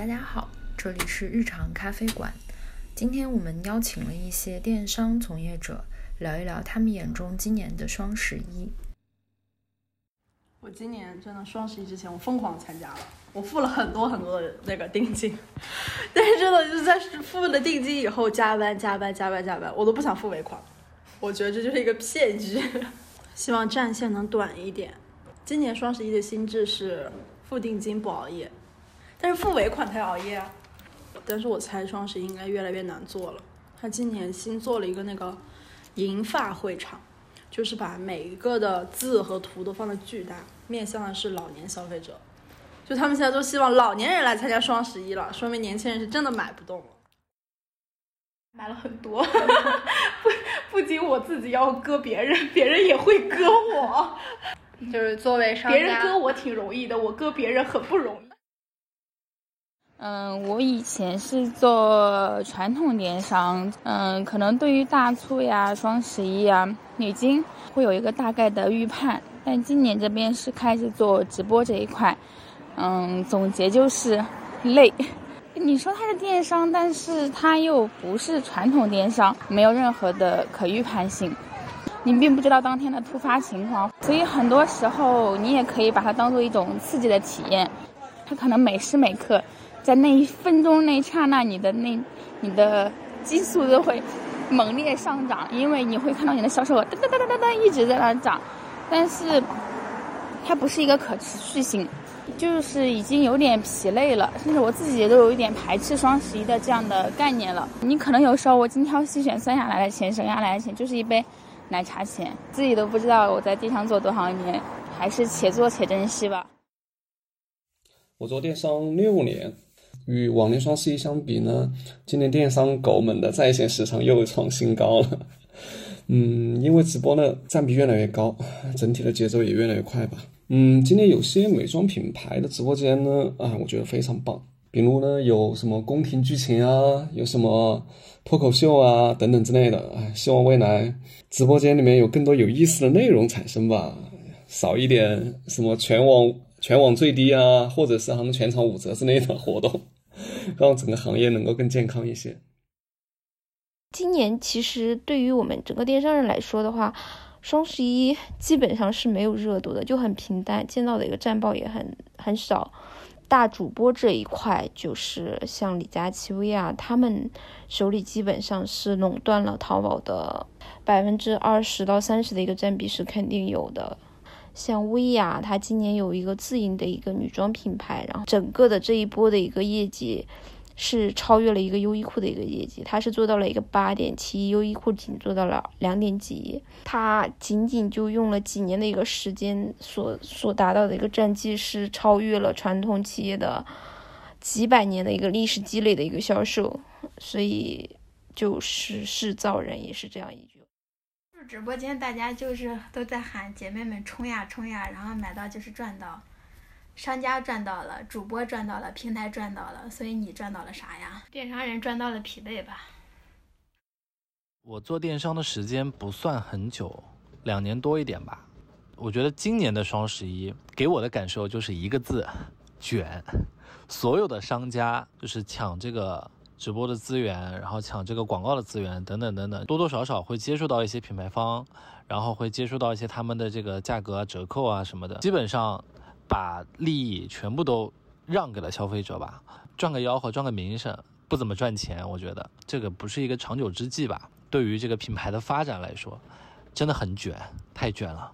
大家好，这里是日常咖啡馆。今天我们邀请了一些电商从业者，聊一聊他们眼中今年的双十一。我今年真的双十一之前，我疯狂参加了，我付了很多很多的那个定金，但是真的就是在付了定金以后，加班加班加班加班，我都不想付尾款。我觉得这就是一个骗局，希望战线能短一点。今年双十一的心智是付定金不熬夜。但是付尾款才熬夜啊！但是我猜双十一应该越来越难做了。他今年新做了一个那个银发会场，就是把每一个的字和图都放的巨大，面向的是老年消费者。就他们现在都希望老年人来参加双十一了，说明年轻人是真的买不动了。买了很多，不不仅我自己要割别人，别人也会割我。就是作为商家，别人割我挺容易的，我割别人很不容易。嗯，我以前是做传统电商，嗯，可能对于大促呀、双十一啊，已经会有一个大概的预判。但今年这边是开始做直播这一块，嗯，总结就是累。你说它是电商，但是它又不是传统电商，没有任何的可预判性，你并不知道当天的突发情况，所以很多时候你也可以把它当做一种刺激的体验，它可能每时每刻。在那一分钟那一刹那，你的那你的激素都会猛烈上涨，因为你会看到你的销售额噔噔噔噔噔噔一直在那涨，但是它不是一个可持续性，就是已经有点疲累了，甚至我自己都有一点排斥双十一的这样的概念了。你可能有时候我精挑细选算下来的钱，省下来的钱就是一杯奶茶钱，自己都不知道我在地上做多少年，还是且做且珍惜吧。我做电商六年。与往年双十一相比呢，今年电商狗们的在线时长又创新高了。嗯，因为直播呢占比越来越高，整体的节奏也越来越快吧。嗯，今年有些美妆品牌的直播间呢，啊，我觉得非常棒。比如呢，有什么宫廷剧情啊，有什么脱口秀啊等等之类的。哎，希望未来直播间里面有更多有意思的内容产生吧，少一点什么全网。全网最低啊，或者是他们全场五折之类的活动，让整个行业能够更健康一些。今年其实对于我们整个电商人来说的话，双十一基本上是没有热度的，就很平淡，见到的一个战报也很很少。大主播这一块，就是像李佳琦、薇娅他们手里基本上是垄断了淘宝的百分之二十到三十的一个占比，是肯定有的。像薇娅，她今年有一个自营的一个女装品牌，然后整个的这一波的一个业绩是超越了一个优衣库的一个业绩，它是做到了一个八点七，优衣库仅做到了两点几，它仅仅就用了几年的一个时间所所达到的一个战绩是超越了传统企业的几百年的一个历史积累的一个销售，所以就是是造人也是这样一句。直播间大家就是都在喊姐妹们冲呀冲呀，然后买到就是赚到，商家赚到了，主播赚到了，平台赚到了，所以你赚到了啥呀？电商人赚到了疲惫吧。我做电商的时间不算很久，两年多一点吧。我觉得今年的双十一给我的感受就是一个字：卷。所有的商家就是抢这个。直播的资源，然后抢这个广告的资源，等等等等，多多少少会接触到一些品牌方，然后会接触到一些他们的这个价格啊、折扣啊什么的，基本上把利益全部都让给了消费者吧，赚个吆喝，赚个名声，不怎么赚钱，我觉得这个不是一个长久之计吧。对于这个品牌的发展来说，真的很卷，太卷了。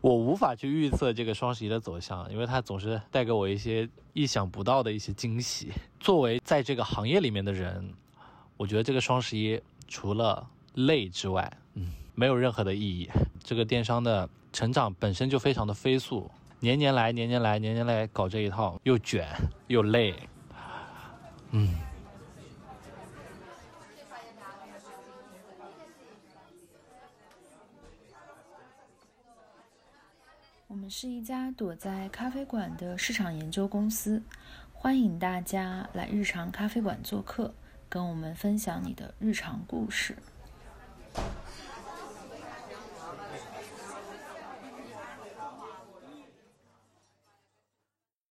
我无法去预测这个双十一的走向，因为它总是带给我一些意想不到的一些惊喜。作为在这个行业里面的人，我觉得这个双十一除了累之外，嗯，没有任何的意义。这个电商的成长本身就非常的飞速，年年来，年年来，年年来搞这一套，又卷又累，嗯。我们是一家躲在咖啡馆的市场研究公司欢迎大家来日常咖啡馆做客跟我们分享你的日常故事。